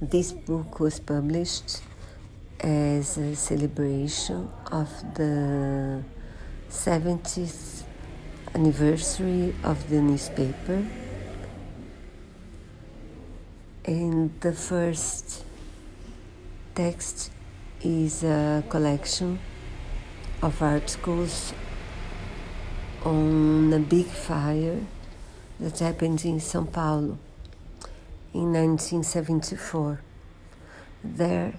this book was published as a celebration of the 70th anniversary of the newspaper. And the first text is a collection of articles on a big fire that happened in São Paulo in 1974. There,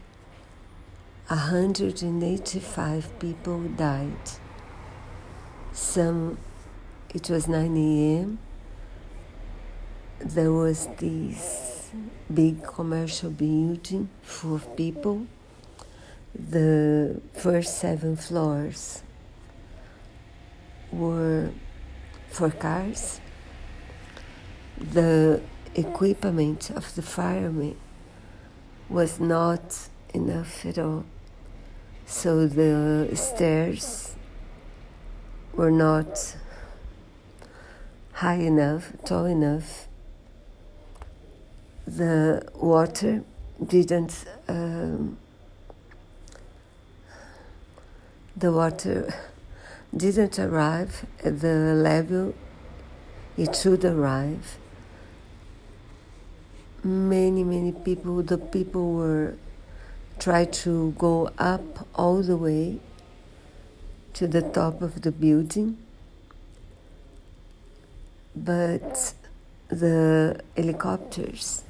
185 people died. Some, it was 9 a.m. There was this big commercial building full of people. The first seven floors were for cars. The equipment of the firemen was not enough at all. So the stairs were not high enough, tall enough. The water didn't, um, the water didn't arrive at the level it should arrive many many people the people were try to go up all the way to the top of the building. But the helicopters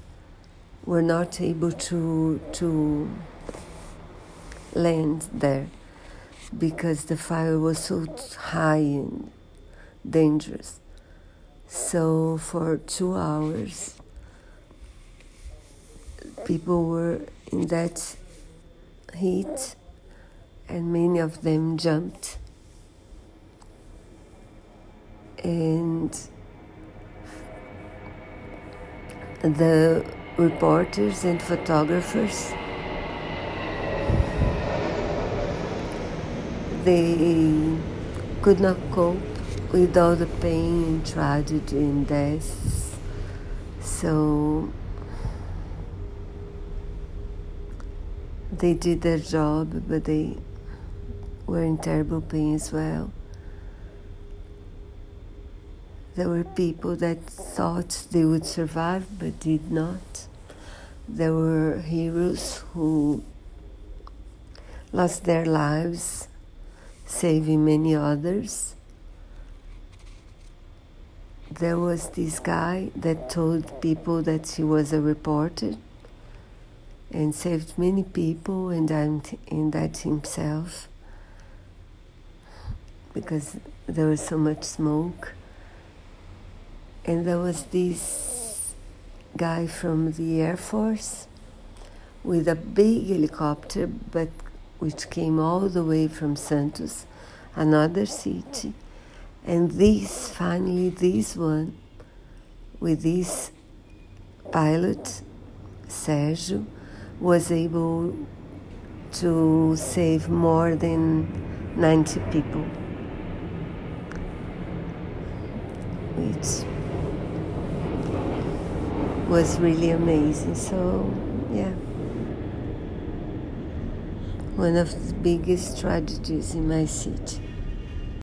were not able to to land there because the fire was so high and dangerous. So for 2 hours people were in that heat and many of them jumped. And the reporters and photographers they could not cope with all the pain and tragedy and death so they did their job, but they were in terrible pain as well. There were people that thought they would survive but did not. There were heroes who lost their lives, saving many others. There was this guy that told people that he was a reporter and saved many people and, and that himself because there was so much smoke. And there was this guy from the Air Force with a big helicopter, but which came all the way from Santos, another city. And this, finally, this one, with this pilot, Sergio, was able to save more than 90 people, which was really amazing. So, yeah, one of the biggest tragedies in my city.